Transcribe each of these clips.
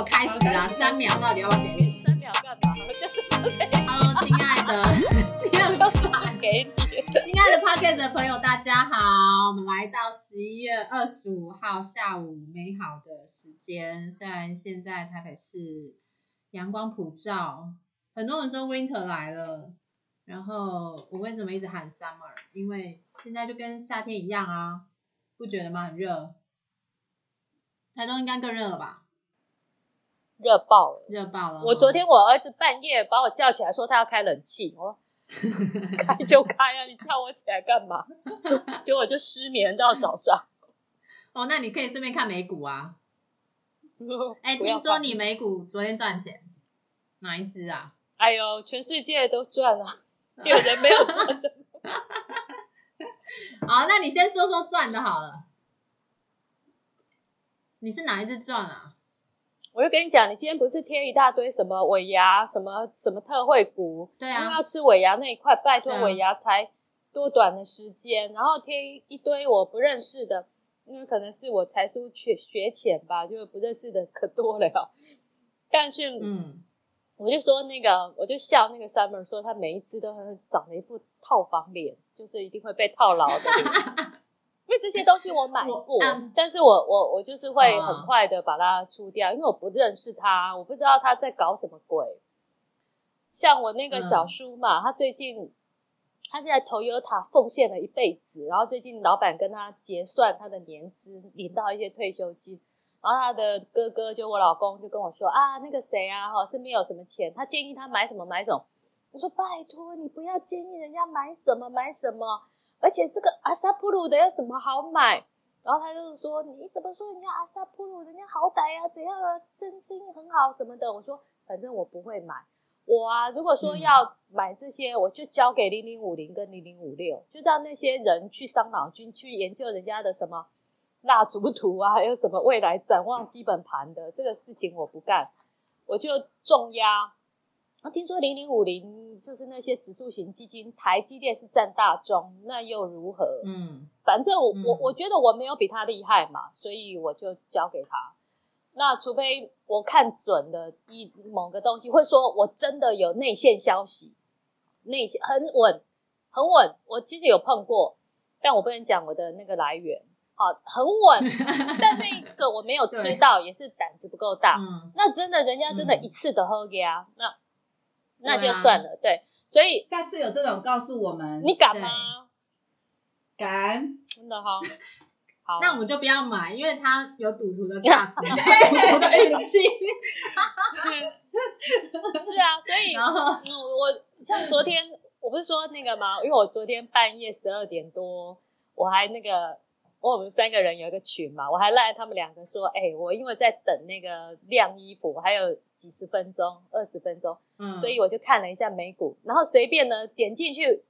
我开始啊，三秒到底要不要给你？三秒干嘛？就是不给，Hello，亲爱的，亲爱的就是不给你。亲爱的 Pocket 的朋友，大家好，我们来到十一月二十五号下午美好的时间。虽然现在台北市阳光普照，很多人说 Winter 来了，然后我为什么一直喊 Summer？因为现在就跟夏天一样啊，不觉得吗？很热，台东应该更热了吧？热爆了！热爆了！我昨天我儿子半夜把我叫起来，说他要开冷气，我说 开就开啊，你叫我起来干嘛？结果我就失眠到早上。哦，那你可以顺便看美股啊。哎，听说你美股昨天赚钱，哪一只啊？哎呦，全世界都赚了，有人没有赚的。好，那你先说说赚的好了。你是哪一只赚啊？我就跟你讲，你今天不是贴一大堆什么尾牙、什么什么特惠股，对啊。要吃尾牙那一块，拜托尾牙才多短的时间，然后贴一堆我不认识的，因为可能是我才疏学学浅吧，就不认识的可多了。哟。但是，嗯，我就说那个，我就笑那个 Summer 说，他每一只都很长了一副套房脸，就是一定会被套牢的 这些东西我买过，嗯但是我我我就是会啊很快的把它出掉，因为我不认识他，我不知道他在搞什么鬼。像我那个小嗯叔嘛，他最近他在 Toyota 奉献了一辈子，然后最近老板跟他结算他的年资，领到一些退休金。然后他的哥哥就我老公就跟我说啊，那个谁啊，哈，身边有什么钱，他建议他买什么买什么。我说拜托你不要建议人家买什么买什么，而且这个阿萨普鲁的有什么好买？然后他就是说你怎么说人家阿萨普鲁，人家好歹啊怎样啊，生生意很好什么的。我说反正我不会买，我啊如果说嗯要买这些，我就交给零零五零跟零零五六，就让那些人去伤脑筋去研究人家的什么蜡烛图啊，还有什么未来展望基本盘的这个事情我不干，我就重压。啊，听说零零五零就是那些指数型基金，台积电是占大宗，那又如何？嗯，反正我我嗯我觉得我没有比他厉害嘛，所以我就交给他。那除非我看准了一某个东西，会说我真的有内线消息，内线很稳，很稳。我其实有碰过，但我不能讲我的那个来源，好，很稳。但那一个我没有吃到，也是胆子不够大。嗯，那真的人家真的嗯一次的喝给啊，那那就算了。对，所以下次有这种告诉我们，你敢对吗？敢真的哈。好，那我们就不要买，因为它有赌徒的 价值，赌徒的运气。是啊，所以 然后，嗯，我像昨天我不是说那个吗？因为我昨天半夜十二点多，我还那个，我们三个人有一个群嘛，我还赖他们两个说，哎、我因为在等那个晾衣服，还有几十分钟、二十分钟，嗯，所以我就看了一下美股，然后随便呢点进去，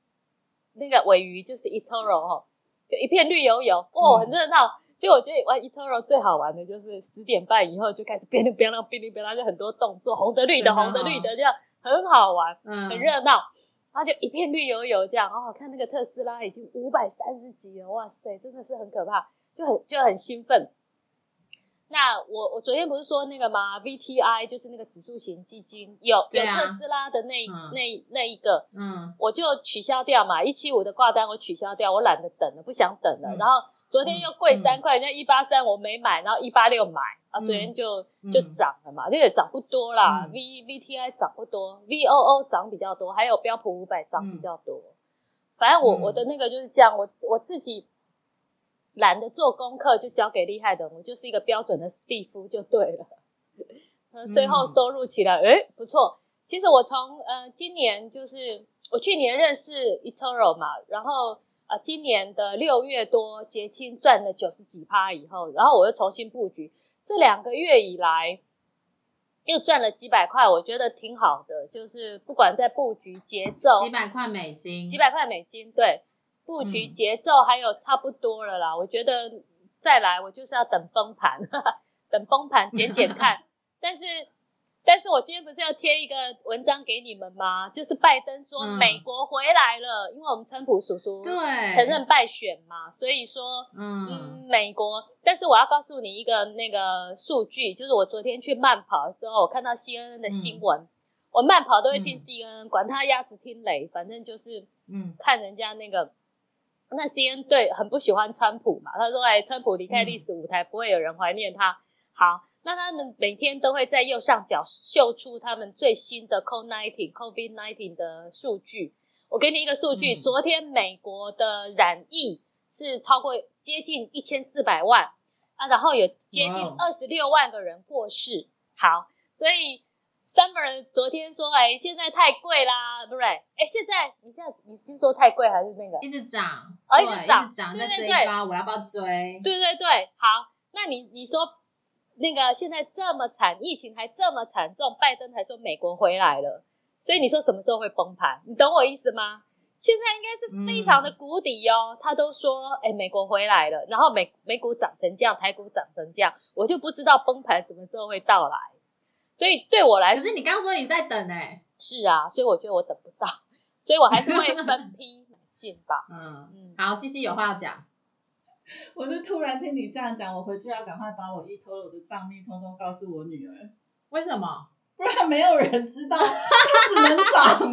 那个尾鱼就是 eToro 哦，就一片绿油油，哦，嗯很热闹。所以我觉得玩 eToro 最好玩的就是十点半以后就开始哔哩哔啦哔哩哔啦，就很多动作，红的绿的红的绿的，这样很好玩，嗯很热闹。然后就一片绿油油这样，哦，看那个特斯拉已经五百三十几了，哇塞，真的是很可怕，就很就很兴奋。那我我昨天不是说那个吗？VTI 就是那个指数型基金，有有特斯拉的那、嗯。那那一个，嗯。我就取消掉嘛，一七五的挂单我取消掉，我懒得等了，不想等了。嗯。然后昨天又贵嗯。三块，人家一八三我没买，然后一八六买，啊，嗯昨天就嗯就涨了嘛，这也涨不多啦。嗯 V VTI 涨不多，VOO 涨比较多，还有标普五百涨比较多。反正我嗯我的那个就是这样，我我自己懒得做功课，就交给厉害的人，我就是一个标准的史蒂夫就对了。呃税后嗯收入起来，哎，不错。其实我从呃今年就是我去年认识 eToro 嘛，然后呃今年的六月多结清赚了九十几趴以后，然后我又重新布局，这两个月以来又赚了几百块，我觉得挺好的。就是不管在布局节奏，几百块美金，几百块美金，对，布局嗯节奏还有差不多了啦。我觉得再来，我就是要等崩盘，等崩盘减减看。但是但是我今天不是要贴一个文章给你们吗？就是拜登说嗯美国回来了，因为我们川普叔叔对，承认败选嘛，所以说嗯嗯，美国，但是我要告诉你一个那个数据，就是我昨天去慢跑的时候，我看到 CNN 的新闻，我慢跑都会听嗯 CNN，、管他鸭子听雷，反正就是嗯看人家那个。那 CNN 对很不喜欢川普嘛，他说：“哎，川普离开历史舞台，不会有人怀念他。好，那他们每天都会在右上角秀出他们最新的 COVID-19 COVID-19 的数据。我给你一个数据，嗯昨天美国的染疫是超过接近一千四百万啊，然后有接近二十六万个人过世。好，所以 Summer 昨天说，哎，现在太贵啦，不对？哎，现在你现在你是说太贵还是那个？一直涨，哦一直涨一直涨，在对对对追高，我要不要追？对对对，好，那你你说那个现在这么惨，疫情还这么惨重，拜登还说美国回来了，所以你说什么时候会崩盘？你懂我意思吗？现在应该是非常的谷底哦，他都说哎美国回来了，然后美美股涨成这样，台股涨成这样，我就不知道崩盘什么时候会到来。所以对我来说可是你刚刚说你在等哎，是啊，所以我觉得我等不到，所以我还是会分 批买进吧。嗯，嗯，好，西西有话要讲，我是突然听你这样讲，我回去要赶快把我 eToro 的账密通通告诉我女儿，为什么？不然没有人知道，他只能涨。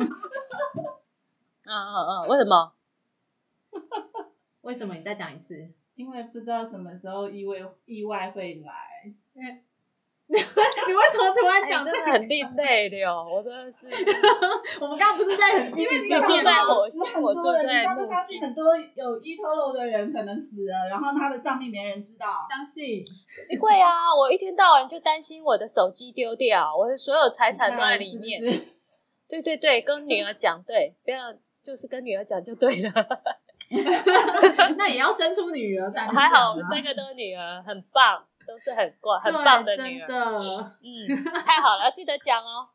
嗯嗯嗯，为什么？为什么？你再讲一次。因为不知道什么时候意外意外会来。你为什么突然哎讲这个？真的很另类的哟，我真的是。我们刚刚不是在很积极因为你就住在？火星我坐在你相不木星相信很多有 eToro 的人可能死了，然后他的账密没人知道。相信会啊，我一天到晚就担心我的手机丢掉，我的所有财产都在里面。是是对对对，跟女儿讲，对，不要就是跟女儿讲就对了。那也要生出女儿才能还好我们三个都是女儿，很棒，都是很乖、很棒的女儿。真的。嗯，太好了，记得讲哦。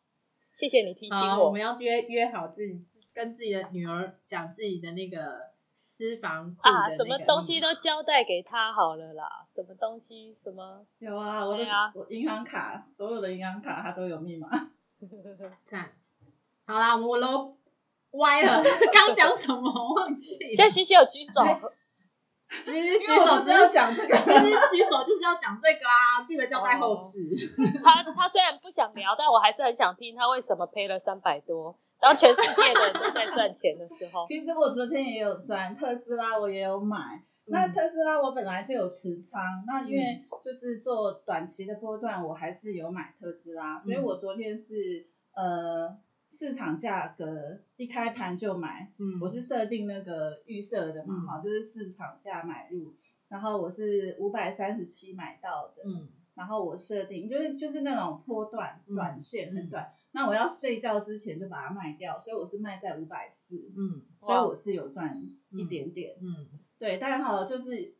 谢谢你提醒，我。我们要约约好自己跟自己的女儿讲自己的那个私房库啊，什么个东西都交代给她好了啦。什么东西，什么 有啊，我的啊我银行卡，所有的银行卡它都有密码。赞。好啦，我都歪了，刚讲什么我忘记了。现在西西有举手，其实举手只是要讲这个，其实举手就是要讲这个啊，记得交代后事。他他虽然不想聊，但我还是很想听他为什么赔了三百多，然后全世界的人都在赚钱的时候，其实我昨天也有赚特斯拉，我也有买。那嗯特斯拉我本来就有持仓，那因为就是做短期的波段，我还是有买特斯拉，所以我昨天是呃市场价格一开盘就买，嗯。我是设定那个预设的嘛，嗯。哈、就是市场价买入，然后我是五百三十七买到的，嗯。然后我设定就是就是那种波段嗯。短线很短，那我要睡觉之前就把它卖掉，所以我是卖在五百四，嗯所以我是有赚一点点。嗯，对，当然好了，就是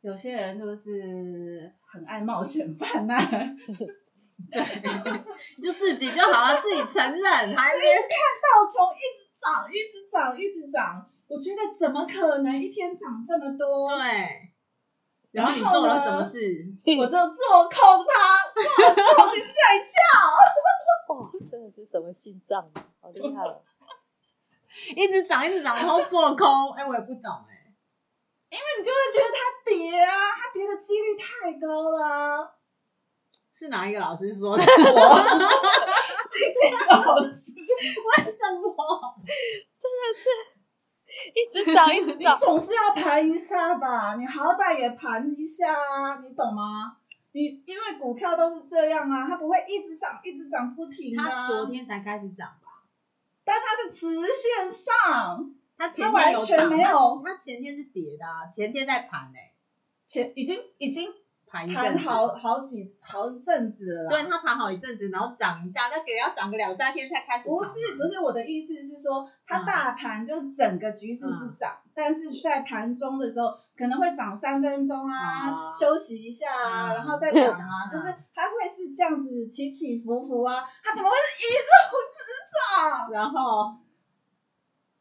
有些人就是很爱冒险犯难 对，就自己就好了，自己承认，还没道琼一直涨，一直涨，一直涨，我觉得怎么可能一天涨这么多？对。然后你做了什么事？我就做空它，做空去睡觉。哇，真的是什么心脏啊，好厉害哦！一直涨，一直涨，然后做空。哎，我也不懂哎。因为你就会觉得它跌啊，它跌的几率太高啦、是哪一个老师说的？我为什么？真的是一直涨，一直你涨，总是要盘一下吧，你好歹也盘一下啊，你懂吗？你因为股票都是这样啊，它不会一直涨，一直涨不停的、啊。他昨，天才开始涨吧？但它是直线上，它前他完全天有涨，没有他前天是跌的啊，前天在盘哎，前已经已经盘一阵子。好好几好一阵子了啦。对，他盘好一阵子，然后涨一下，那给要涨个两三天才开始。不是不是我的意思是说，它嗯大盘就整个局势是涨，但是在盘中的时候可能会涨三分钟啊，哦休息一下啊，嗯然后再涨啊，嗯就是它会是这样子起起伏伏啊，它怎么会是一路直涨？然后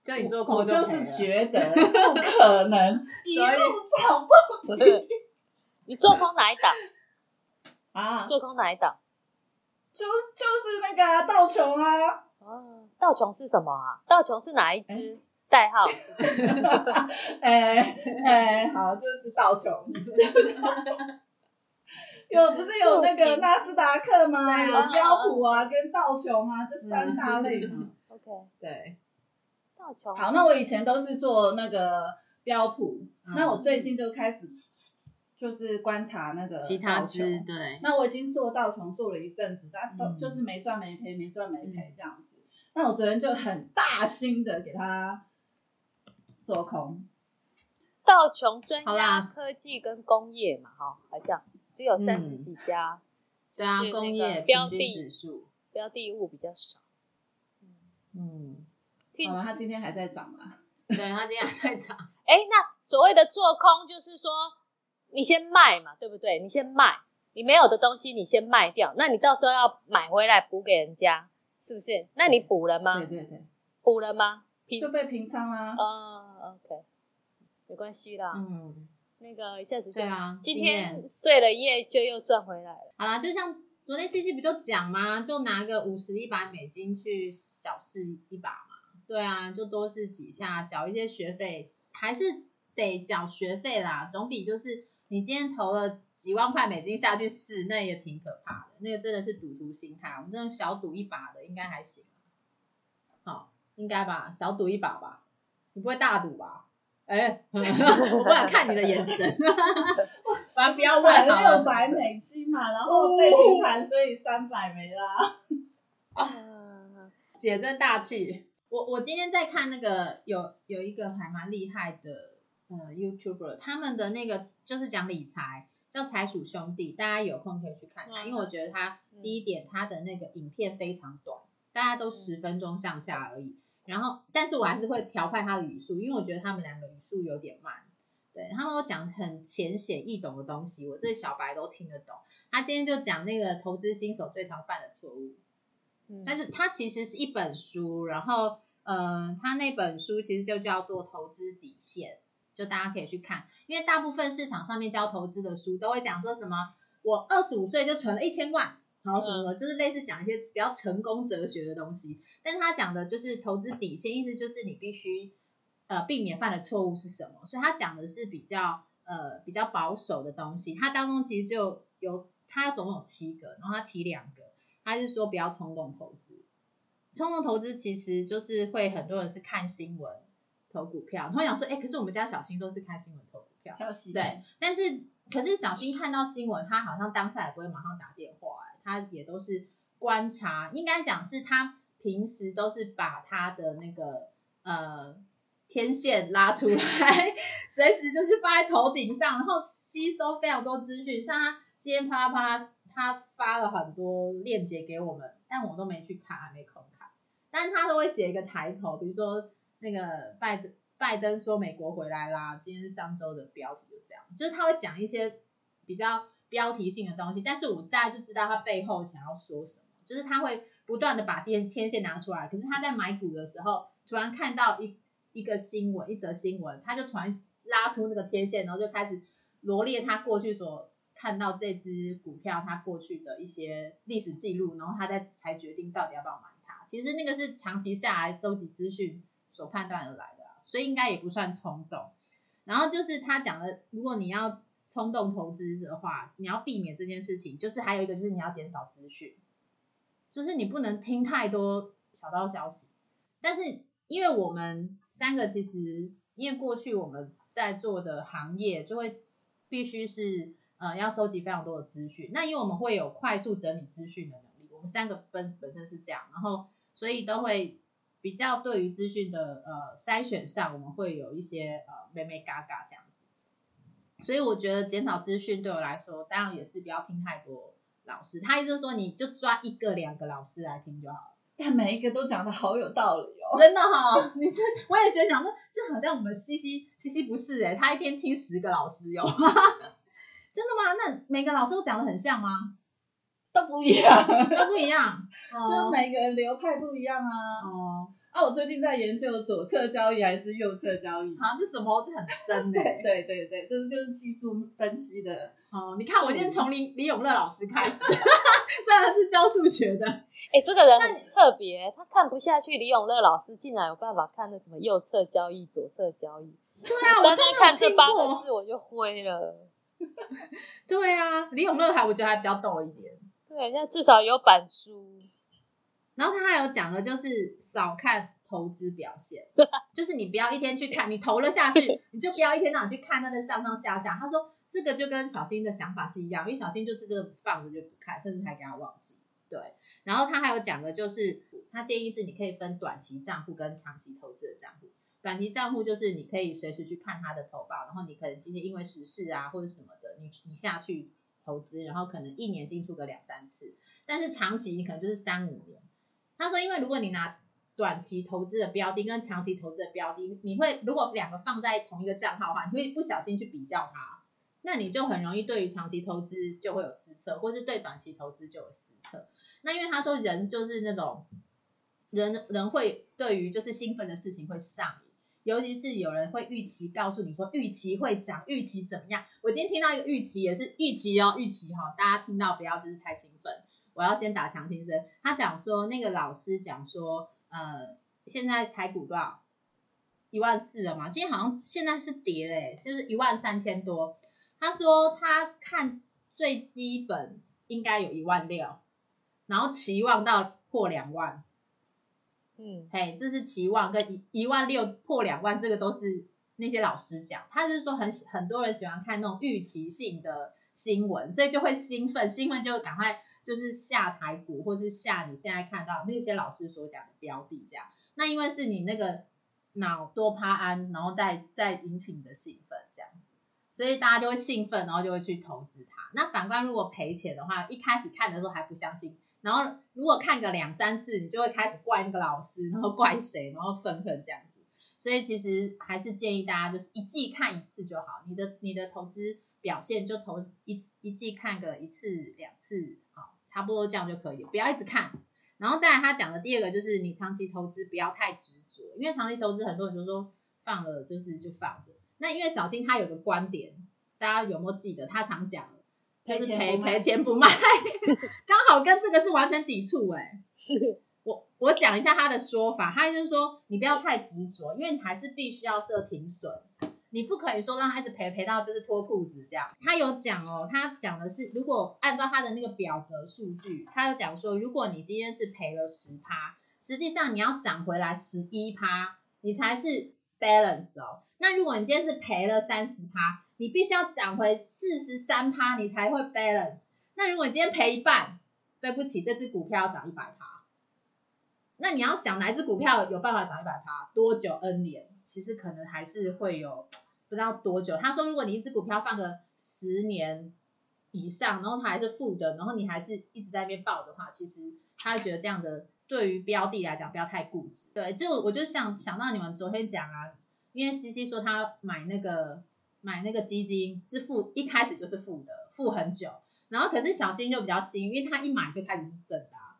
叫你做空我就是觉得不可能 一路涨不你做空哪一档？啊！做空哪一档？就就是那个啊道琼啊，哦，道琼是什么啊？道琼是哪一哎支代号？哎哎，好，就是道琼。有不是有那个纳斯达克吗？有标普啊，跟道琼啊，这三大类嘛。OK，对，道琼好，那我以前都是做那个标普，嗯那我最近就开始就是观察那个其他道琼。对，那我已经做道琼做了一阵子，但都嗯就是没赚没赔，没赚没赔这样子。那我昨天就很大心的给它做空，道琼专好家科技跟工业嘛，哈，好像只有三十嗯几家，对啊工业标的指数，标的物比较少。嗯，听好了，它今天还在涨啊。对，它今天还在涨，哎，那所谓的做空就是说，你先卖嘛，对不对？你先卖，你没有的东西你先卖掉，那你到时候要买回来补给人家，是不是？那你补了吗对？对对，补了吗？平就被平仓啦。哦，OK，没关系啦。嗯，那个一下子就对啊，今今天睡了夜就又赚回来了。好啦，就像昨天西西不就讲吗？就拿个五十一百美金去小试一把嘛。对啊，就多试几下，缴一些学费，还是得缴学费啦，总比就是你今天投了几万块美金下去试，那也挺可怕的。那个真的是赌徒心态，我们这种小赌一把的应该还行。好，应该吧，小赌一把吧，你不会大赌吧？哎、我不敢看你的眼神，反正不要问买了六百美金嘛，然后被平盘，所以三百没啦。啊，姐真大气。我我今天在看那个有有一个还蛮厉害的呃 YouTuber，他们的那个就是讲理财，叫财鼠兄弟，大家有空可以去看看，嗯因为我觉得他嗯第一点他的那个影片非常短，大家都十分钟上下而已。然后，但是我还是会调快他的语速，因为我觉得他们两个语速有点慢。对他们都讲很浅显易懂的东西，我这小白都听得懂。他今天就讲那个投资新手最常犯的错误，嗯但是他其实是一本书，然后呃，他那本书其实就叫做《投资底线》，就大家可以去看，因为大部分市场上面教投资的书都会讲说什么，我二十五岁就存了一千万，然后什么的，就是类似讲一些比较成功哲学的东西。但是他讲的就是投资底线，意思就是你必须呃避免犯的错误是什么，所以他讲的是比较呃比较保守的东西。他当中其实就有他总共有七个，然后他提两个。他是说不要冲动投资。冲动投资其实就是会很多人是看新闻投股票，他会想说，哎、可是我们家小新都是看新闻投股票，消息对，但是可是小新看到新闻，他好像当下也不会马上打电话、哎，他也都是观察，应该讲是他平时都是把他的那个呃天线拉出来，随时就是放在头顶上，然后吸收非常多资讯。像他今天啪啦啪啦，他发了很多链接给我们，但我都没去看，还没空看。但他都会写一个抬头，比如说那个拜登拜登说美国回来啦，今天上周的标题就这样，就是他会讲一些比较标题性的东西，但是我大家就知道他背后想要说什么，就是他会不断的把天天线拿出来，可是他在买股的时候，突然看到一一个新闻，一则新闻，他就突然拉出那个天线，然后就开始罗列他过去所看到这只股票它过去的一些历史记录，然后他再才决定到底要不要买它。其实那个是长期下来收集资讯所判断而来的，所以应该也不算冲动。然后就是他讲的，如果你要冲动投资的话，你要避免这件事情。就是还有一个就是你要减少资讯，就是你不能听太多小道消息。但是因为我们三个其实，因为过去我们在做的行业就会必须是呃要收集非常多的资讯。那因为我们会有快速整理资讯的能力，我们三个本本身是这样，然后所以都会比较对于资讯的呃筛选上，我们会有一些呃美美嘎嘎这样子。所以我觉得减少资讯对我来说，当然也是不要听太多老师。他意思就是说，你就抓一个两个老师来听就好了。但每一个都讲的好有道理哦。真的哈、你是我也觉得想说，这好像我们西西西西不是哎、他一天听十个老师有吗？真的吗？那每个老师都讲的很像吗？都不一样，都不一样。就每个人流派不一样啊。哦，啊，我最近在研究左侧交易还是右侧交易。好像这什么这很深的、欸。对对对，这就是技术分析的。哦，你看我今天从李李永乐老师开始，虽然是教数学的，哎、这个人很特别，他看不下去李永乐老师竟然有办法看那什么右侧交易、左侧交易。对啊，我单单看这八个过。字我就灰了。对啊，李永乐还我觉得还比较逗一点。对，那至少有板书。然后他还有讲的就是少看投资表现，就是你不要一天去看，你投了下去，你就不要一天到晚去看它的上上下下。他说这个就跟小新的想法是一样，因为小新就是这个放着就不看，甚至还给他忘记。对，然后他还有讲的就是，他建议是你可以分短期账户跟长期投资的账户。短期账户就是你可以随时去看他的投报，然后你可能今天因为时事啊或者什么的，你你下去投资，然后可能一年进出个两三次。但是长期你可能就是三五年。他说，因为如果你拿短期投资的标的跟长期投资的标的，你会如果两个放在同一个账号的话，你会不小心去比较它，那你就很容易对于长期投资就会有失策，或是对短期投资就有失策。那因为他说人就是那种人人会对于就是兴奋的事情会上瘾。尤其是有人会预期告诉你说预期会涨，预期怎么样？我今天听到一个预期也是预期哦，预期哈、大家听到不要就是太兴奋。我要先打强心针。他讲说，那个老师讲说，呃，现在台股多少？一万四了嘛？今天好像现在是跌嘞、就是一万三千多。他说他看最基本应该有一万六，然后期望到破两万。嗯，嘿，这是期望跟一一万六破两万，这个都是那些老师讲。他就是说很很多人喜欢看那种预期性的新闻，所以就会兴奋，兴奋就赶快就是下台股，或是下你现在看到那些老师所讲的标的这样。那因为是你那个脑多巴胺，然后再再引起你的兴奋这样，所以大家就会兴奋，然后就会去投资它。那反观如果赔钱的话，一开始看的时候还不相信，然后如果看个两三次，你就会开始怪那个老师，然后怪谁，然后愤恨这样子。所以其实还是建议大家就是一季看一次就好，你的你的投资表现就投一一季看个一次两次，好，差不多这样就可以，不要一直看。然后再来他讲的第二个就是你长期投资不要太执着，因为长期投资很多人就说放了就是就放着。那因为小新他有个观点，大家有没有记得？他常讲赔赔赔钱不卖，刚好跟这个是完全抵触哎、是我我讲一下他的说法，他就是说你不要太执着，因为你还是必须要设停损，你不可以说让他一直赔赔到就是脱裤子这样。他有讲哦，他讲的是如果按照他的那个表格数据，他有讲说，如果你今天是赔了十趴，实际上你要涨回来十一趴，你才是 balance 哦。那如果你今天是赔了三十趴，你必须要涨回四十三趴，你才会 balance。那如果你今天赔一半，对不起，这只股票要涨一百趴。那你要想哪一只股票有办法涨一百趴，多久 N 年？其实可能还是会有不知道多久。他说，如果你一只股票放个十年以上，然后它还是负的，然后你还是一直在那边报的话，其实他会觉得这样的对于标的来讲不要太固执。对，就我就想想到你们昨天讲啊，因为西西说他买那个买那个基金是负，一开始就是负的，负很久。然后可是小新就比较新，因为他一买就开始是正的、啊，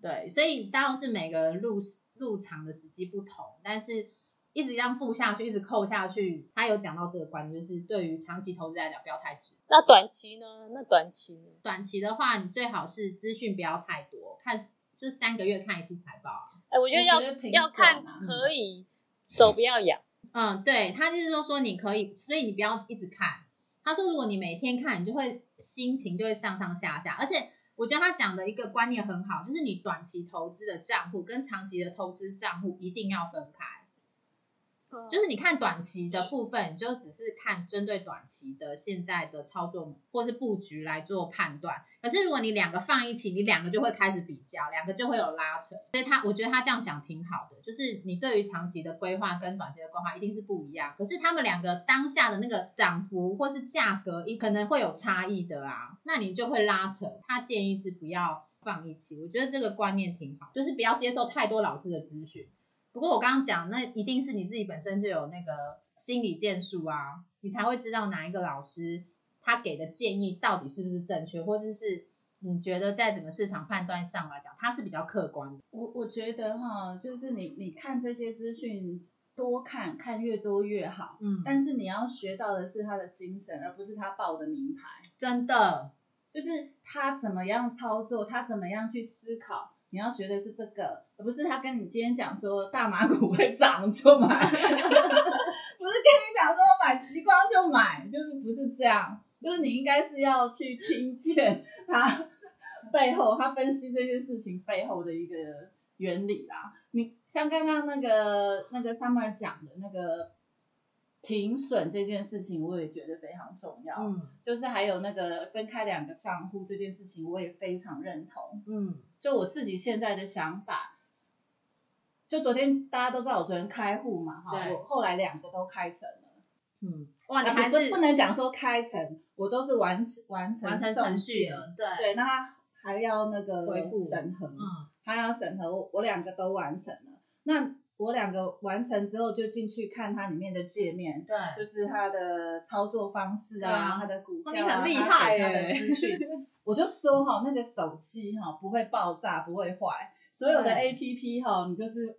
对，所以当然是每个人入入场的时机不同，但是一直这样付下去，一直扣下去，他有讲到这个观点，就是对于长期投资来讲不要太值。那短期呢？那短期呢？短期的话，你最好是资讯不要太多，看就三个月看一次财报啊。哎，我觉得要要看可以，手不要痒。嗯，对他就是说说你可以，所以你不要一直看。他说，如果你每天看，你就会心情就会上上下下，而且我觉得他讲的一个观念很好，就是你短期投资的账户跟长期的投资账户一定要分开。就是你看短期的部分，你就只是看针对短期的现在的操作或是布局来做判断。可是如果你两个放一起，你两个就会开始比较，两个就会有拉扯。所以他我觉得他这样讲挺好的，就是你对于长期的规划跟短期的规划一定是不一样。可是他们两个当下的那个涨幅或是价格，可能会有差异的啊，那你就会拉扯。他建议是不要放一起，我觉得这个观念挺好，就是不要接受太多老师的资讯。不过我刚刚讲，那一定是你自己本身就有那个心理建树啊，你才会知道哪一个老师他给的建议到底是不是正确，或者是你觉得在整个市场判断上来讲，他是比较客观的？我我觉得哈，就是你你看这些资讯，多看看越多越好。嗯，但是你要学到的是他的精神，而不是他报的名牌。真的，就是他怎么样操作，他怎么样去思考。你要学的是这个，而不是他跟你今天讲说大马股会涨就买，不是跟你讲说买极光就买，就是不是这样。就是你应该是要去听见他背后，他分析这些事情背后的一个原理啦。你像刚刚那个那个 Summer 讲的那个停损这件事情，我也觉得非常重要。嗯就是还有那个分开两个账户这件事情，我也非常认同。嗯就我自己现在的想法，就昨天大家都知道我昨天开户嘛，哈，对我后来两个都开成了。嗯，哇，你啊还是不不能讲说开成，我都是完完成完成程序件了，对，对，那他还要那个回复审核，嗯他要审核，我我两个都完成了。那我两个完成之后，就进去看它里面的界面，对，就是它的操作方式对啊啊，它的股票很厉它害给它的耶资讯。我就说哈，那个手机哈不会爆炸，不会坏，所有的 A P P 哈，你就是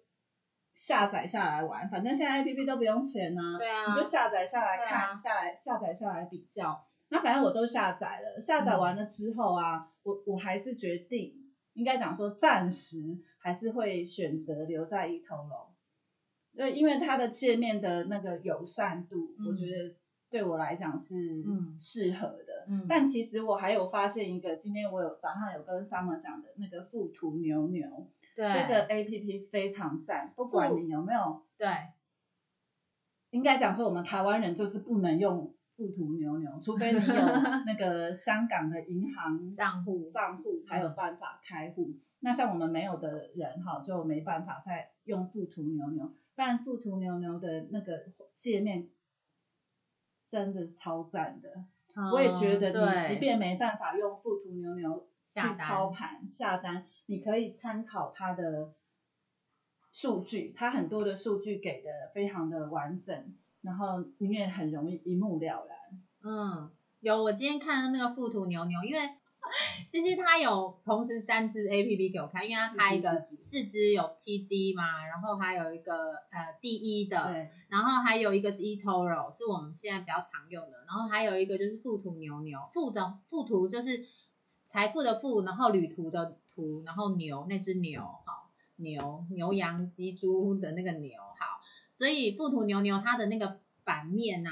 下载下来玩，反正现在 A P P 都不用钱啊，对啊你就下载下来看，啊下来下载下来比较。那反正我都下载了，下载完了之后啊，我我还是决定，应该讲说暂时还是会选择留在一头龙。对，因为它的界面的那个友善度，嗯我觉得对我来讲是嗯适合的。嗯但其实我还有发现一个，今天我有早上有跟 Summer 讲的那个富途牛牛，对这个 A P P 非常赞，不管你有没有，对应该讲说我们台湾人就是不能用富途牛牛，除非你有 那个香港的银行账户账户才有办法开户。那像我们没有的人哈，就没办法再用富途牛牛。不然富途牛牛的那个界面真的超赞的，我也觉得你即便没办法用富途牛牛去下操盘下单，你可以参考它的数据，它很多的数据给的非常的完整，然后你也很容易一目了然。嗯，有，我今天看到那个富途牛牛，因为 其实他有同时三支 A P P 给我看，因为他开一个四支有 T D 嘛，然后还有一个呃第一的，对，然后还有一个是 eToro，是我们现在比较常用的，然后还有一个就是富途牛牛，富的富途就是财富的富，然后旅途的途，然后牛那只牛，好牛牛羊鸡猪的那个牛，好，所以富途牛牛它的那个版面啊，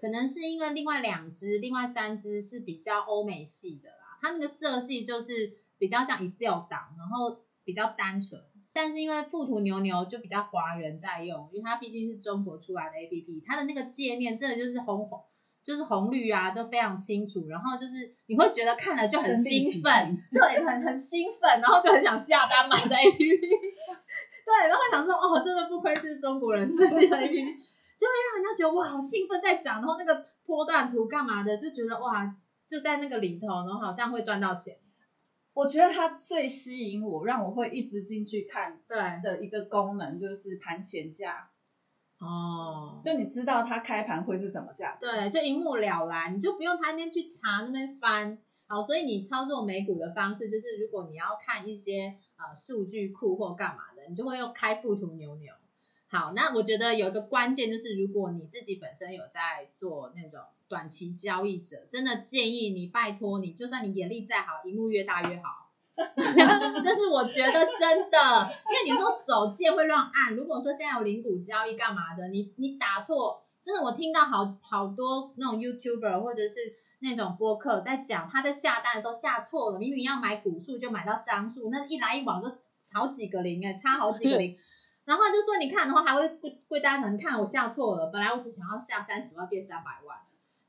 可能是因为另外两只、另外三只是比较欧美系的啦，它那个色系就是比较像 Excel 档，然后比较单纯。但是因为富途牛牛就比较华人在用，因为它毕竟是中国出来的 APP，它的那个界面真的就是红红，就是红绿啊，就非常清楚，然后就是你会觉得看了就很兴奋，对，很很兴奋，然后就很想下单买的 APP，对，然后想说哦，真的不愧是中国人设计的 APP，就会让人家觉得哇，好兴奋在涨，然后那个波段图干嘛的，就觉得哇，就在那个里头，然后好像会赚到钱，我觉得它最吸引我，让我会一直进去看对，的一个功能就是盘前价，哦，就你知道它开盘会是什么价格。对，就一目了然，你就不用他那边去查那边翻。好，所以你操作美股的方式就是，如果你要看一些呃数据库或干嘛的，你就会用开富途牛牛。好，那我觉得有一个关键就是，如果你自己本身有在做那种短期交易者，真的建议你拜托你，就算你眼力再好，荧幕越大越好。这是我觉得真的，因为你说手贱会乱按，如果说现在有零股交易干嘛的，你你打错，真的我听到好好多那种 YouTuber 或者是那种播客在讲，他在下单的时候下错了，明明要买股数就买到张数，那一来一往都好几个零哎、差好几个零。然后就说，你看的话还会贵贵单可能看我下错了，本来我只想要下三十万变三百万，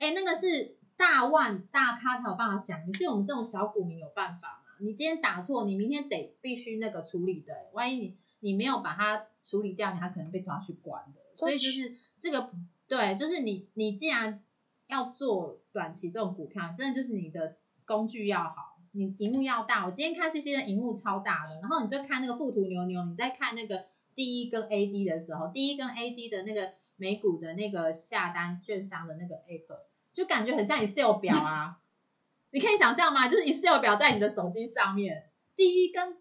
哎，那个是大万大咖才有办法讲，你对我们这种小股民有办法吗？你今天打错，你明天得必须那个处理的，万一你你没有把它处理掉，你还可能被抓去关的。所以就是这个对，就是你你既然要做短期这种股票，真的就是你的工具要好，你荧幕要大。我今天看这些的荧幕超大的，然后你就看那个富途牛牛，你在看那个第一跟 AD 的时候，第一跟 AD 的那个美股的那个下单券商的那个 app，就感觉很像 Excel 表啊。你可以想象吗？就是 Excel 表在你的手机上面，第一跟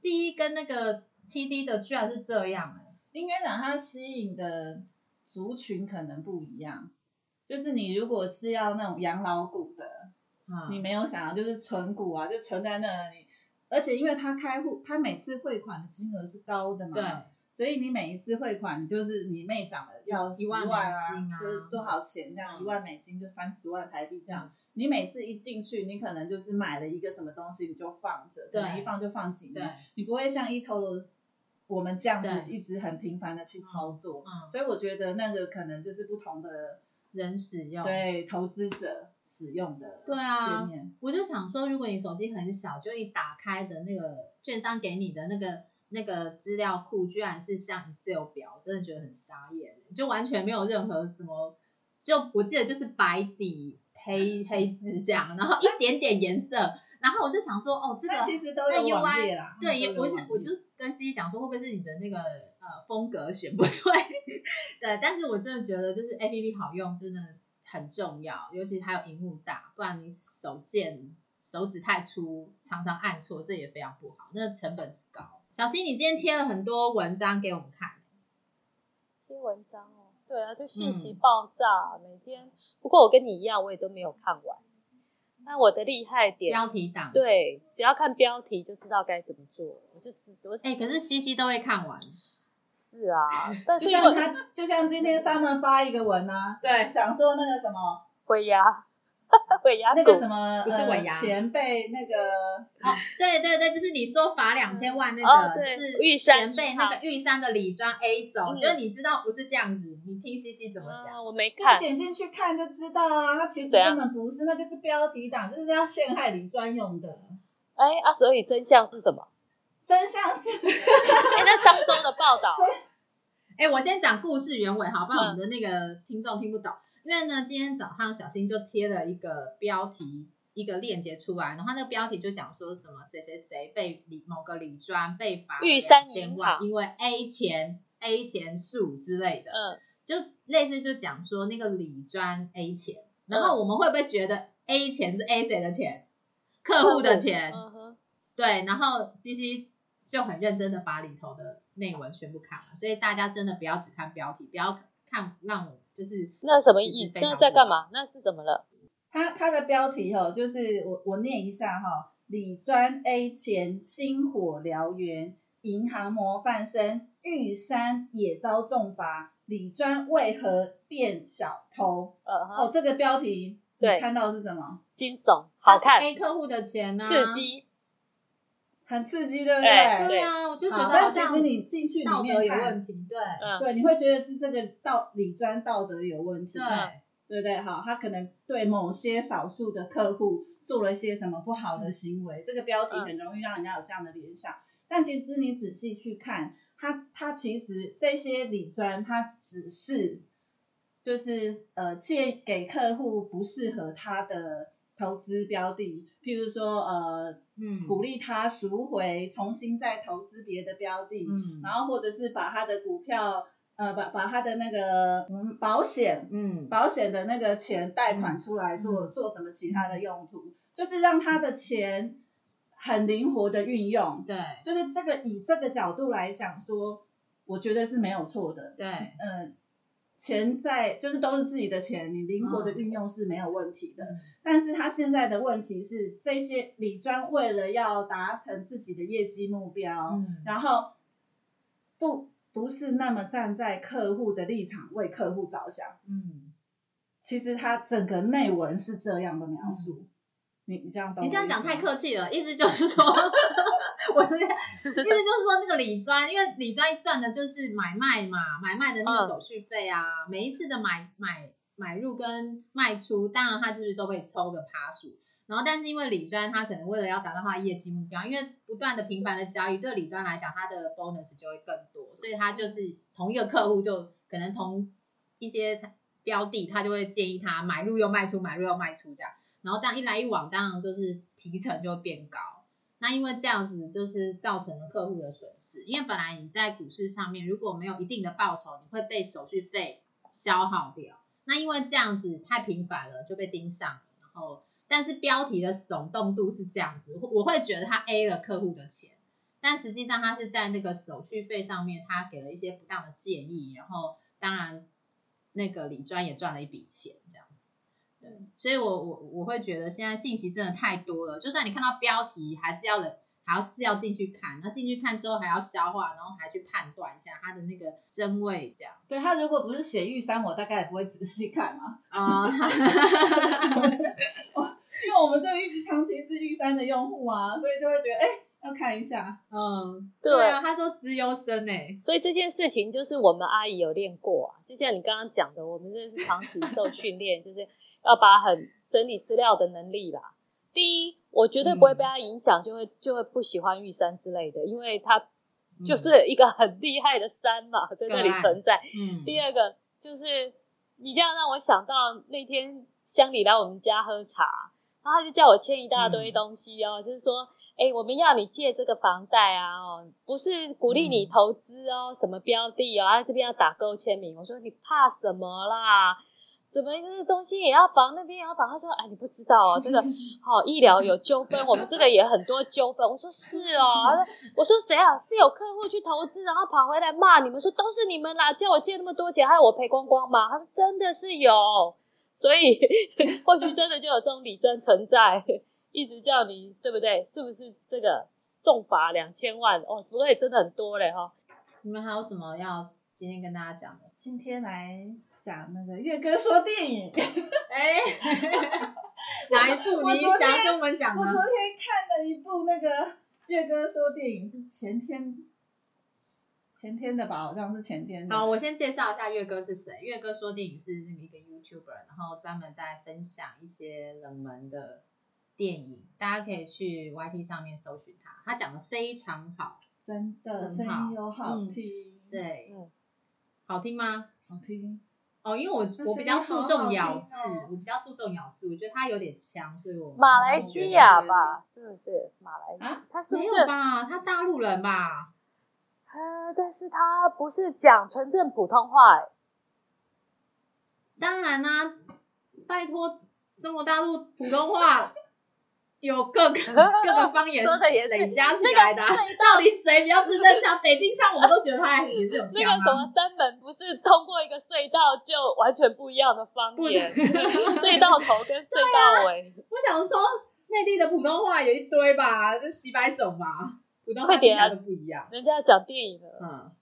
第一跟那个 TD 的居然是这样哎、应该讲它吸引的族群可能不一样。就是你如果是要那种养老股的，啊你没有想要就是存股啊，就存在那里，而且因为他开户，他每次汇款的金额是高的嘛，对，所以你每一次汇款，你就是你妹涨了要十一万万美金啊就是多少钱这样，嗯一万美金就三十万台币这样。你每次一进去，你可能就是买了一个什么东西，你就放着，对可能一放就放几年，你不会像 eToro 我们这样子一直很频繁的去操作。嗯，所以我觉得那个可能就是不同的人使用。对投资者使用的对啊界面。我就想说，如果你手机很小，就一打开的那个券商给你的那个那个资料库，居然是像 Excel 表，真的觉得很傻眼，就完全没有任何什么，就我记得就是白底黑黑字这样，然后一点点颜色，然后我就想说，哦，这个那其实都那有网 UI 页啦，对，也我就也我就跟司机讲说，会不会是你的那个呃风格选不对？对，但是我真的觉得就是 A P P 好用真的很重要，尤其它有荧幕大，不然你手贱手指太粗，常常按错，这也非常不好，那成本是高。小新，你今天贴了很多文章给我们看，贴文章哦，对啊，就信息嗯爆炸，每天。不过我跟你一样，我也都没有看完。那我的厉害点，标题党。，对，只要看标题就知道该怎么做，我就知我哎、可是西西都会看完，是啊，但就是像他，就像今天 Summer 发一个文啊，对，讲说那个什么，尾牙，尾牙那个什么，不是呃尾牙前辈那个哦，对对对，就是你说罚两千万那个，哦对是玉山钱被那个玉山的李庄 A 走，嗯就是你知道不是这样子，你听西西怎么讲？啊，我没看，点进去看就知道啊，它其实根本不是，那就是标题党，就是要陷害你专用的。哎啊，所以真相是什么？真相是，哎，那上周的报道，哎、我先讲故事原委好，不然我嗯们的那个听众听不懂。因为呢，今天早上小新就贴了一个标题，一个链接出来，然后那个标题就讲说什么谁谁谁被理某个理专被罚两千万，因为 A 钱 A 钱数之类的，嗯，就类似就讲说那个理专 A 钱，然嗯后我们会不会觉得 A 钱是 A 谁的钱？客户的钱，嗯，对，然后西西就很认真的把里头的内文全部看完，所以大家真的不要只看标题，不要看让我就是那什么意思？那在干嘛？那是怎么了？它它的标题哦，就是我我念一下哈、李专 A 前星火燎原，银行模范生玉山也遭重罚，李专为何变小偷？呃哦，这个标题你对看到是什么？惊悚，好看，A 客户的钱呢、刺。激，很刺激，对不哎对？对啊，我就觉得好像其实你进去里道德面看有问，题，对、嗯，对，你会觉得是这个道理专道德有问题，对，对不对？好，他可能对某些少数的客户做了一些什么不好的行为，这个标题很容易让人家有这样的联想。但其实你仔细去看，他他其实这些理专，他只是就是呃借给客户不适合他的投资标的，譬如说呃嗯，鼓励他赎回，重新再投资别的标的，嗯。然后或者是把他的股票呃把把他的那个嗯保险嗯，保险的那个钱贷款出来做、做什么其他的用途，就是让他的钱很灵活的运用，对。就是这个以这个角度来讲说，我觉得是没有错的。对，嗯、钱在就是都是自己的钱，你灵活的运用是没有问题的。嗯但是他现在的问题是，这些理专为了要达成自己的业绩目标，嗯，然后不不是那么站在客户的立场为客户着想。嗯，其实他整个内文是这样的描述。你你这样懂你这样讲太客气了，意思就是说，我这边意思就是说那个理专，因为理专赚的就是买卖嘛，买卖的那个嗯手续费啊，每一次的买买买入跟卖出，当然他就是都会抽个趴数。然后，但是因为理专他可能为了要达到他的业绩目标，因为不断的频繁的交易，对理专来讲，他的 bonus 就会更多，所以他就是同一个客户就可能同一些标的，他就会建议他买入又卖出，买入又卖出这样。然后这样一来一往，当然就是提成就会变高。那因为这样子，就是造成了客户的损失。因为本来你在股市上面如果没有一定的报酬，你会被手续费消耗掉。那因为这样子太频繁了，就被盯上了。然后，但是标题的耸动度是这样子，我会觉得他 A 了客户的钱，但实际上他是在那个手续费上面，他给了一些不当的建议，然后当然那个李专也赚了一笔钱，这样。对，所以我我我会觉得现在信息真的太多了，就算你看到标题，还是要冷，还要是要进去看，那进去看之后还要消化，然后还去判断一下它的那个真伪，这样。对他如果不是写玉山，我大概也不会仔细看嘛，啊、因为我们就一直长期是玉山的用户啊，所以就会觉得哎、要看一下。嗯，对对啊，他说资优生哎、所以这件事情就是我们阿姨有练过啊，就像你刚刚讲的，我们这是长期受训练，就是要把很整理资料的能力啦。第一，我绝对不会被他影响，就会就会不喜欢玉山之类的，因为它就是一个很厉害的山嘛，在那里存在。嗯，第二个就是你这样让我想到那天乡里来我们家喝茶，然后他就叫我签一大堆东西哦，就是说，哎，我们要你借这个房贷啊，哦，不是鼓励你投资哦，什么标的哦，啊这边要打勾签名。我说你怕什么啦？怎么这个东西也要防，那边也要防？他说：“哎，你不知道哦，这个好、医疗有纠纷，我们这个也很多纠纷。”我说：“是哦。”他说：“我说谁啊？是有客户去投资，然后跑回来骂你们说都是你们啦，叫我借那么多钱，害我赔光光吗？”他说：“真的是有，所以 或许真的就有这种理真存在，一直叫你对不对？是不是这个重罚两千万？哦，不对，真的很多嘞哈、你们还有什么要今天跟大家讲的？今天来讲那个月哥说电影，哎、哪一部你想要跟我们讲我昨？天看了一部那个月哥说电影，是前天前天的吧，好像是前天的。好，我先介绍一下月哥是谁。月哥说电影是那个一个 YouTuber，然后专门在分享一些冷门的电影，大家可以去 YT 上面搜寻他，他讲的非常好。真的很声好音又好嗯听，，对，嗯好听吗？好听。哦，因为我我比较注重咬字我比较注重咬字，我觉得他有点腔，所以我马来西亚吧，是不是马来西亚？他是不是有吧？他大陆人吧？呃，但是他不是讲纯正普通话、欸，当然啦、拜托，中国大陆普通话有各个 各个方言说的也是累加起来的到底谁比较字正腔？北京腔我们都觉得他也是有那个什么啊。三门不是通过一个隧道就完全不一样的方言，隧道头跟隧道尾，我想说，内地的普通话有一堆吧，就几百种吧，普通话快点啊听起来都不一样。人家讲电影了，嗯，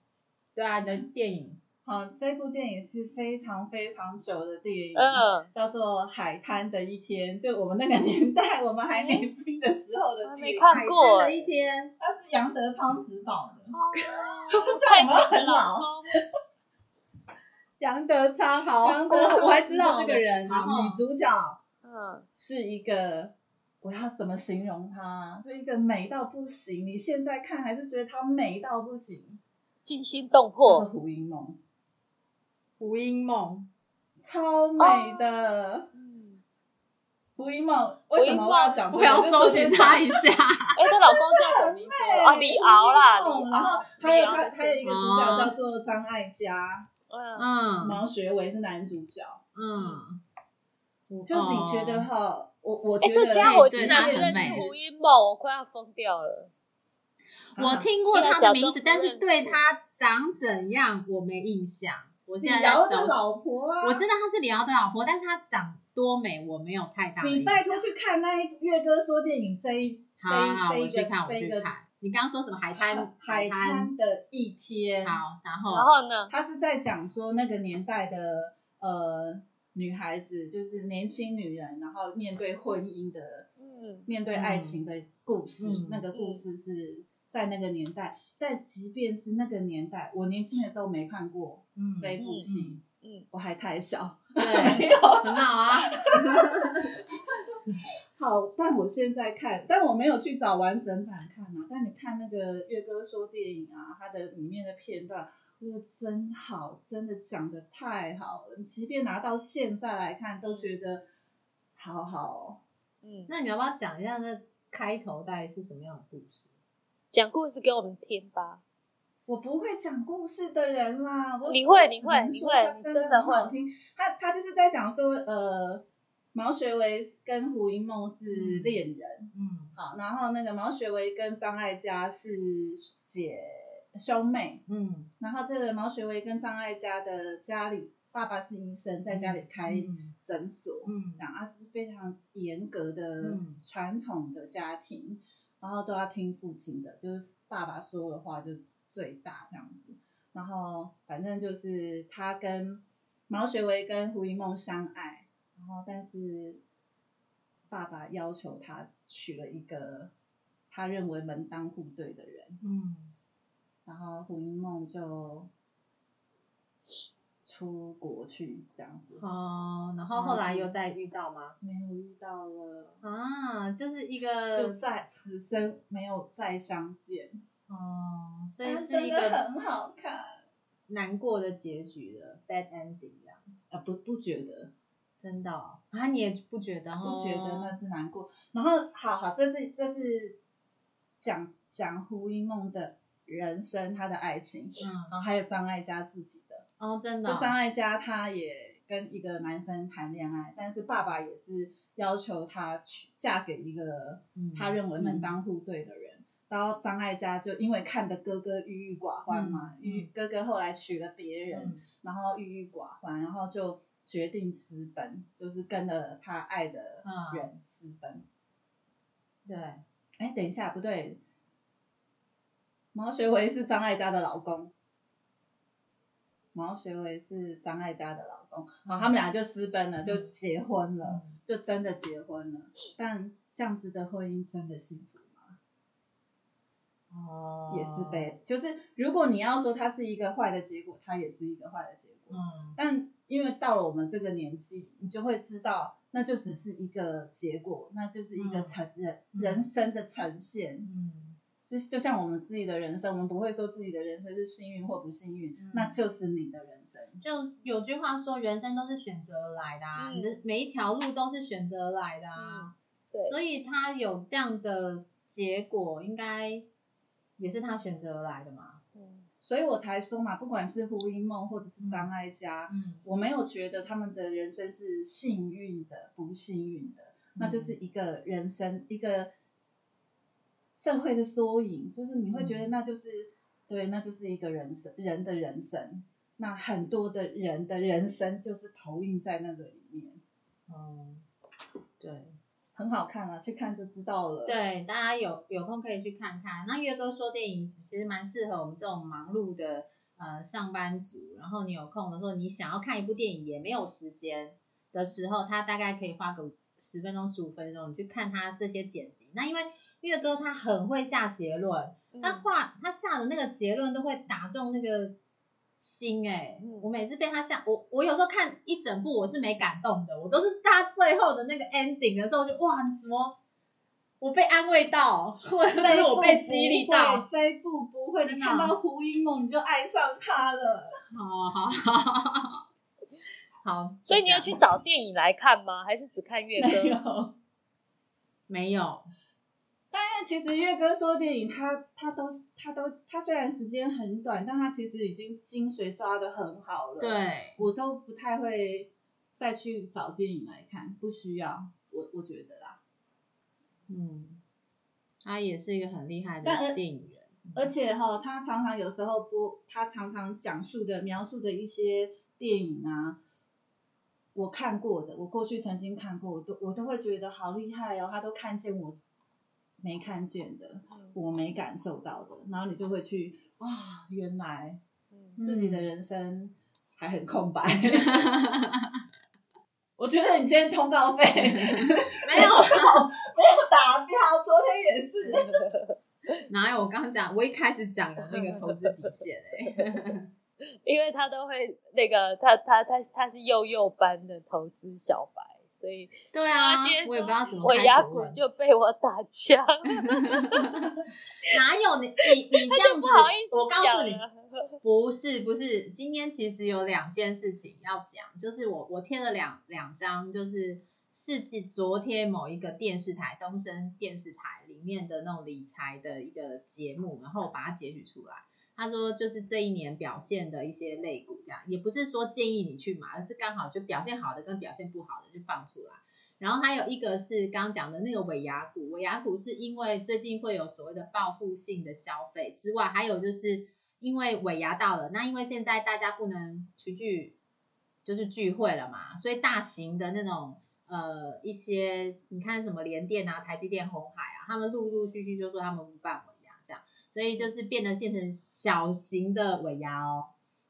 对啊，讲电影好，这部电影是非常非常久的电影，嗯，叫做《海滩的一天》，就我们那个年代，我们还年轻的时候的还电影。没看过海滩的一天，它是杨德昌执导的，哦，这样我们太很老。公，杨德昌好，杨德昌我我还知道这个人，然好，后女主角嗯，是一个，我要怎么形容她？就一个美到不行，你现在看还是觉得她美到不行。惊心动魄，胡因梦，胡因梦，超美的。嗯，胡因梦，为什么我要讲这个？我要搜寻他一下。哎，她老公叫什么名字？啊，李敖啦，李然后敖，还有他，还有一个主角哦叫做张艾嘉，嗯，嗯毛学伟是男主角。嗯，就你觉得哦哈，我我哎，觉得这家伙对竟然不认识她很美胡因梦，我快要疯掉了。我听过他的名字，但是对他长怎样我没印象。我现在在李瑶的搜，老婆啊，我知道她是李敖的老婆，但是她长多美我没有太大你拜托。去看那一月哥说电影这一好好好，这一这一我去看，我个这一个去看。你刚刚说什么海滩？海滩的一天，好，然后然后呢？他是在讲说那个年代的呃女孩子，就是年轻女人，然后面对婚姻的嗯，面对爱情的故事，嗯那个故事是在那个年代，但即便是那个年代，我年轻的时候没看过嗯这一部戏，嗯，我还太小。对，很好啊。好，但我现在看，但我没有去找完整版看啊。但你看那个月哥说电影啊，它的里面的片段，我觉得真好，真的讲的太好了。你即便拿到现在来看，都觉得好好哦。嗯，那你要不要讲一下那开头大概是什么样的故事？讲故事给我们听吧。我不会讲故事的人啦，我你会你会你说会真真的会。很好听。他他就是在讲说，呃，毛学维跟胡因梦是恋人，嗯好，然后那个毛学维跟张艾嘉是姐兄妹，嗯，然后这个毛学维跟张艾嘉的家里，爸爸是医生，在家里开嗯诊所，嗯这样啊是非常严格的嗯。传统的家庭，然后都要听父亲的，就是爸爸说的话就最大这样子。然后反正就是他跟毛学维跟胡一梦相爱，然后但是爸爸要求他娶了一个他认为门当户对的人，嗯然后胡一梦就出国去这样子。哦，然后后来又再遇到吗？没有遇到了，啊，就是一个就在此生没有再相见。哦，所以是一个很好看难过的结局的 bad ending 这样。啊！不不觉得，真的哦啊，你也不觉得？不觉得那哦是难过。然后，好好，这是这是讲讲胡一梦的人生，他的爱情，嗯然后还有张艾嘉自己的。哦，真的哦。就张艾嘉，她也跟一个男生谈恋爱，但是爸爸也是要求她娶嫁给一个嗯他认为门当户对的人。然后张艾嘉就因为看的哥哥郁郁寡欢嘛，嗯郁、哥哥后来娶了别人，嗯。然后郁郁寡欢，然后就决定私奔，就是跟了他爱的嗯。人私奔。对，哎、等一下，不对，毛学维是张艾嘉的老公，毛学伟是张艾嘉的老公，好，他们俩就私奔了，就结婚了，嗯就真的结婚了。但这样子的婚姻真的幸福吗？哦，也是悲，就是如果你要说它是一个坏的结果，它也是一个坏的结果。嗯但因为到了我们这个年纪，你就会知道，那就只是一个结果，那就是一个嗯呈人、嗯人生的呈现。嗯就是就像我们自己的人生，我们不会说自己的人生是幸运或不幸运，嗯那就是你的人生。就有句话说，人生都是选择而来的啊，嗯你的每一条路都是选择而来的啊，对，所以他有这样的结果，应该也是他选择而来的嘛。嗯所以我才说嘛，不管是胡因梦或者是张艾嘉，嗯，我没有觉得他们的人生是幸运的、不幸运的，那就是一个人生一个社会的缩影，就是你会觉得那就是、对，那就是一个人生人的人生。那很多的人的人生就是投影在那个里面，嗯，对。很好看啊，去看就知道了。，对，大家有有空可以去看看。那月哥说电影其实蛮适合我们这种忙碌的呃上班族，然后你有空的时候，你想要看一部电影也没有时间的时候，他大概可以花个十分钟、十五分钟，你去看他这些剪辑。那因为月哥他很会下结论，他嗯画他下的那个结论都会打中那个心哎、嗯我每次被他下，我我有时候看一整部我是没感动的，我都是他最后的那个 ending 的时候就哇，怎么我被安慰到，或者是我被激励到，这一部不会，你看到胡因梦你就爱上他了。好好好好，所以你有就这样去找电影来看吗？还是只看月没歌？有，没有？但其实月哥说电影他他都他都他虽然时间很短，但他其实已经精髓抓的很好了。，对，我都不太会再去找电影来看，不需要，我我觉得啦。嗯，他也是一个很厉害的电影人，而且哈，他常常有时候播，他常常讲述的描述的一些电影啊，我看过的，我过去曾经看过，我都我都会觉得好厉害哦，他都看见我没看见的，我没感受到的，然后你就会去哇，原来嗯。自己的人生还很空白。我觉得你今天通告费 没有。没有，没有达标，昨天也是。哪有我刚刚讲，我一开始讲的那个投资底线哎、因为他都会那个他他他他是幼幼班的投资小白，所以对啊我也不知道怎么我开始问，牙骨就被我打枪，哪有你你你这样子，不好意思我告诉你，不是不是，今天其实有两件事情要讲，就是我我贴了两两张，就是是指昨天某一个电视台东升电视台里面的那种理财的一个节目，然后我把它截取出来。他说就是这一年表现的一些类股，这样也不是说建议你去买，而是刚好就表现好的跟表现不好的就放出来。然后还有一个是刚刚讲的那个尾牙股，尾牙股是因为最近会有所谓的报复性的消费之外，还有就是因为尾牙到了，那因为现在大家不能群聚，就是聚会了嘛，所以大型的那种呃一些，你看什么联电啊、台积电、红海啊，他们陆陆续续就说他们不办尾，所以就是变得变成小型的尾牙哦。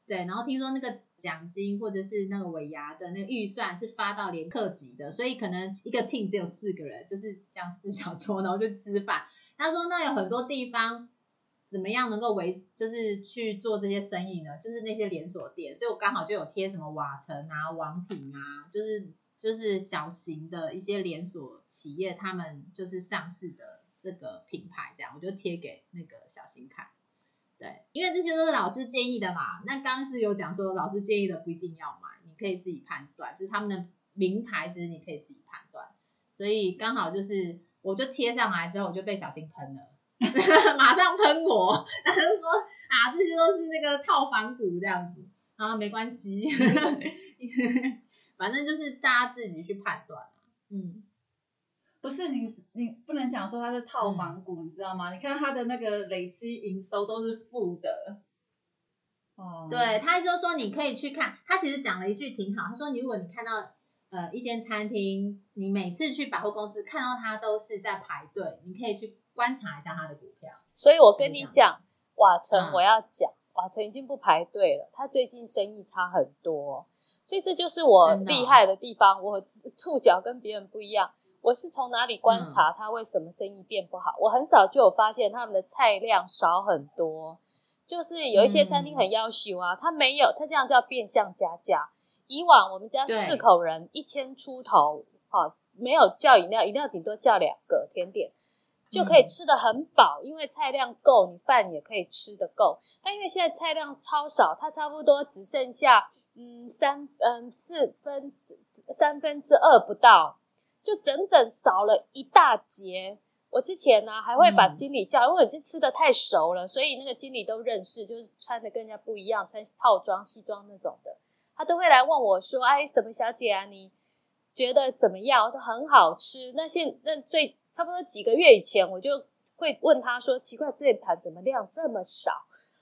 对，然后听说那个奖金或者是那个尾牙的那个预算是发到连客级的，所以可能一个 team 只有四个人，就是这样四小桌，然后就吃饭。他说那有很多地方怎么样能够维，就是去做这些生意呢？就是那些连锁店，所以我刚好就有贴什么瓦城啊、王品啊，就是就是小型的一些连锁企业，他们就是上市的这个品牌，这样我就贴给那个小新看。对，因为这些都是老师建议的嘛。那刚刚是有讲说，老师建议的不一定要买，你可以自己判断，就是他们的名牌子你可以自己判断。所以刚好就是，我就贴上来之后，我就被小新喷了，马上喷我，他就说啊，这些都是那个套房股这样子啊，没关系，反正就是大家自己去判断嗯。不是你，你不能讲说它是套房股，你知道吗？你看它的那个累积营收都是负的。哦，对他就是说你可以去看，他其实讲了一句挺好，他说你如果你看到呃一间餐厅，你每次去百货公司看到它都是在排队，你可以去观察一下它的股票。所以我跟你讲，瓦城我要讲，瓦城已经不排队了，他最近生意差很多，所以这就是我厉害的地方，我触角跟别人不一样。我是从哪里观察他为什么生意变不好？我很早就有发现他们的菜量少很多，就是有一些餐厅很要求啊，他没有，他这样叫变相加价。以往我们家四口人一千出头，哈，没有叫饮料，饮料顶多叫两个甜点，就可以吃的很饱，因为菜量够，你饭也可以吃得够。但因为现在菜量超少，它差不多只剩下嗯三嗯四分三分之二不到。就整整少了一大截。我之前呢还会把经理叫，因为已经吃的太熟了，所以那个经理都认识，就是穿的跟人家不一样，穿套装西装那种的，他都会来问我说：“哎，什么小姐啊？你觉得怎么样？”我说很好吃。那现那最差不多几个月以前，我就会问他说：“奇怪，这盘怎么量这么少？”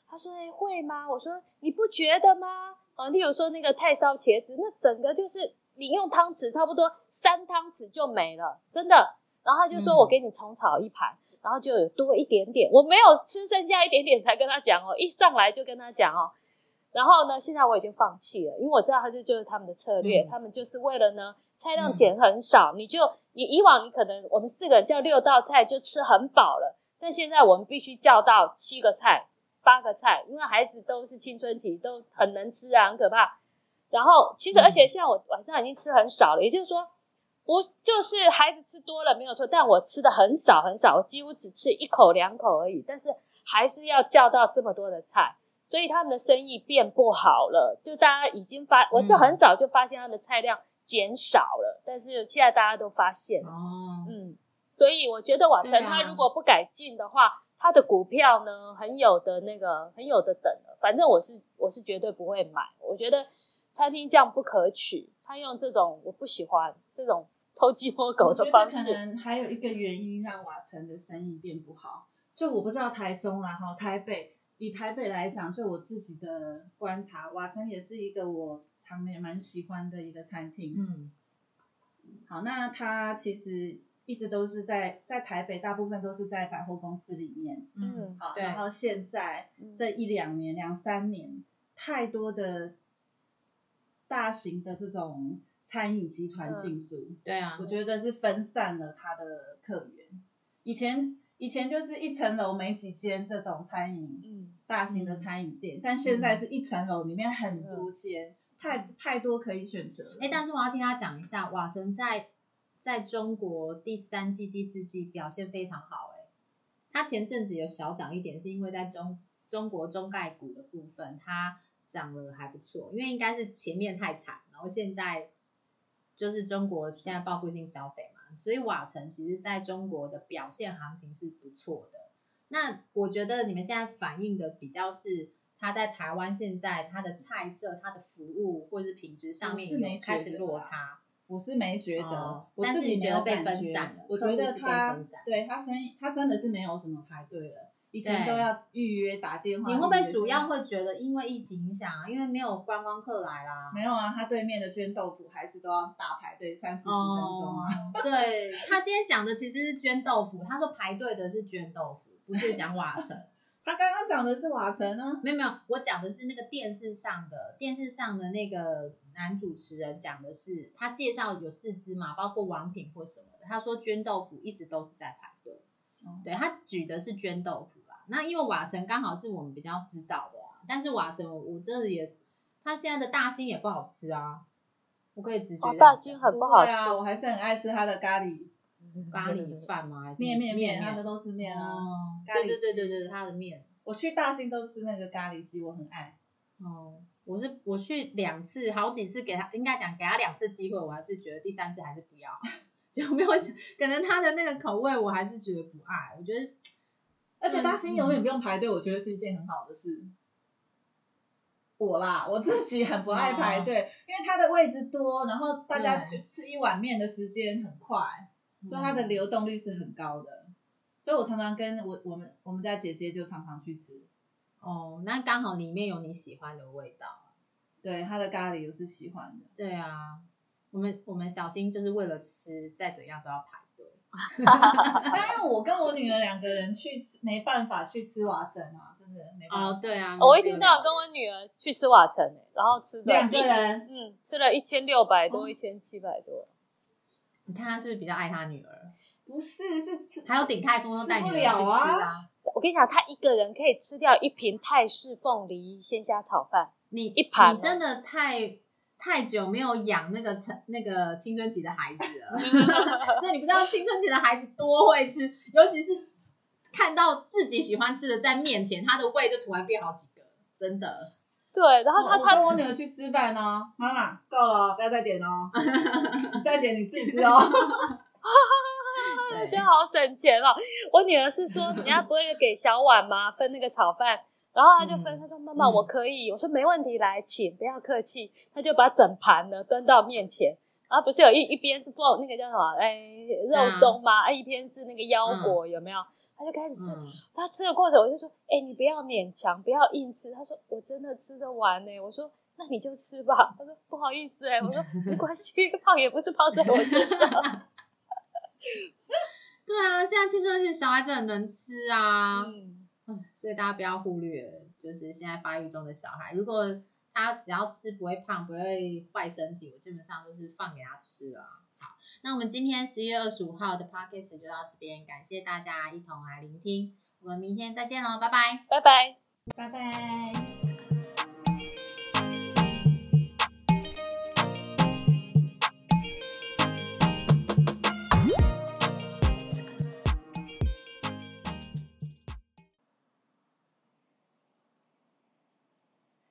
他说：“哎，会吗？”我说：“你不觉得吗？”啊，例如说那个太烧茄子，那整个就是。你用汤匙差不多三汤匙就没了，真的。然后他就说：“我给你重炒一盘，然后就有多一点点。”我没有吃剩下一点点才跟他讲哦，一上来就跟他讲哦。然后呢，现在我已经放弃了，因为我知道他这就是他们的策略，他们就是为了呢菜量减很少，你就你以往你可能我们四个人叫六道菜就吃很饱了，但现在我们必须叫到七个菜、八个菜，因为孩子都是青春期，都很能吃啊，很可怕。然后其实，而且现在我晚上已经吃很少了，也就是说，不就是孩子吃多了没有错，但我吃的很少很少，我几乎只吃一口两口而已，但是还是要叫到这么多的菜，所以他们的生意变不好了。就大家已经发，我是很早就发现他们的菜量减少了，但是现在大家都发现哦，嗯，所以我觉得瓦城他如果不改进的话，他的股票呢很有的那个很有的等了，反正我是我是绝对不会买，我觉得。餐厅这样不可取，他用这种我不喜欢这种偷鸡摸狗的方式。可能还有一个原因让瓦城的生意变不好，就我不知道台中啦哈，台北以台北来讲，就我自己的观察，瓦城也是一个我常年蛮喜欢的一个餐厅。嗯，好，那它其实一直都是在在台北，大部分都是在百货公司里面。嗯，好，然后现在这一两年、两三年，太多的。大型的这种餐饮集团进驻，对啊，我觉得是分散了他的客源。以前以前就是一层楼没几间这种餐饮，嗯，大型的餐饮店，但现在是一层楼里面很多间，太太多可以选择。哎，但是我要听他讲一下，瓦城在在中国第三季、第四季表现非常好。哎，他前阵子有小涨一点，是因为在中中国中概股的部分，它。涨了还不错，因为应该是前面太惨，然后现在就是中国现在报复性消费嘛，所以瓦城其实在中国的表现行情是不错的。那我觉得你们现在反映的比较是它在台湾现在它的菜色、它的服务或者是品质上面有开始落差。我是没觉得，哦我但是自己没有你觉得被分散了我觉得他对他生意，他真的是没有什么排队了，以前都要预约打电话。你会不会主要会觉得因为疫情影响啊？因为没有观光客来啦。没有啊？他对面的捐豆腐还是都要大排队三四十分钟啊。哦，对他今天讲的其实是捐豆腐，他说排队的是捐豆腐，不是讲瓦城。他刚刚讲的是瓦城啊，没有没有，我讲的是那个电视上的电视上的那个男主持人讲的是，他介绍有四只嘛，包括王品或什么的。他说捐豆腐一直都是在排队，哦对他举的是捐豆腐啦。那因为瓦城刚好是我们比较知道的啊，但是瓦城我我真的也，他现在的大兴也不好吃啊，我可以直觉大兴很不好吃我还是很爱吃他的咖喱 咖喱饭吗？还是面面面面，他的都是面啊。哦，咖喱对对对鸡对对，他的面。我去大兴都吃那个咖喱鸡，我很爱。哦，我是我去两次，好几次给他，应该讲给他两次机会，我还是觉得第三次还是不要，就没有想，可能他的那个口味我还是觉得不爱，我觉得而且大兴永远不用排队，我觉得是一件很好的事。我啦，我自己很不爱排队，因为它的位置多，然后大家去吃一碗面的时间很快，所以它的流动率是很高的。所以我常常跟我我们我们家姐姐就常常去吃，哦，那刚好里面有你喜欢的味道。对它的咖喱我是喜欢的。对啊，我们我们小新就是为了吃，再怎样都要排队。但因为我跟我女儿两个人去吃，没办法去吃瓦城啊，真的没办法。哦，对啊，我一天只有两个到晚跟我女儿去吃瓦城、欸，然后吃的两个人嗯，吃了一千六百多，哦一千七百多。你看他是不是比较爱他女儿，不是是吃，还有鼎泰丰都带女儿去吃吃不了啊啊。我跟你讲，他一个人可以吃掉一瓶泰式凤梨鲜虾炒饭。你一盘你真的太太久没有养那个成那个青春期的孩子了，所以你不知道青春期的孩子多会吃，尤其是看到自己喜欢吃的在面前，他的胃就突然变好几个，真的。对，然后她我她跟我女儿去吃饭哦，妈妈够了哦，不要再点哦，你再点你自己吃哦。对觉得好省钱哦。我女儿是说，人家不会给小碗吗？分那个炒饭，然后他就分，嗯她说妈妈嗯我可以，我说没问题，来请，不要客气。他就把整盘呢端到面前，然后不是有一一边是放那个叫什么，哎，肉松吗？哎，一边是那个腰果，有没有？他就开始吃，他，吃的过程我就说，哎，你不要勉强，不要硬吃。他说我真的吃得完呢。我说。那你就吃吧。他说不好意思哎、我说 没关系，胖也不是胖在我身上。对啊，现在青春期小孩子很能吃啊，嗯，嗯，所以大家不要忽略，就是现在发育中的小孩，如果他只要吃不会胖，不会坏身体，我基本上都是放给他吃啊。好，那我们今天十一月二十五号的 podcast 就到这边，感谢大家一同来聆听，我们明天再见喽，拜拜。拜拜。拜拜。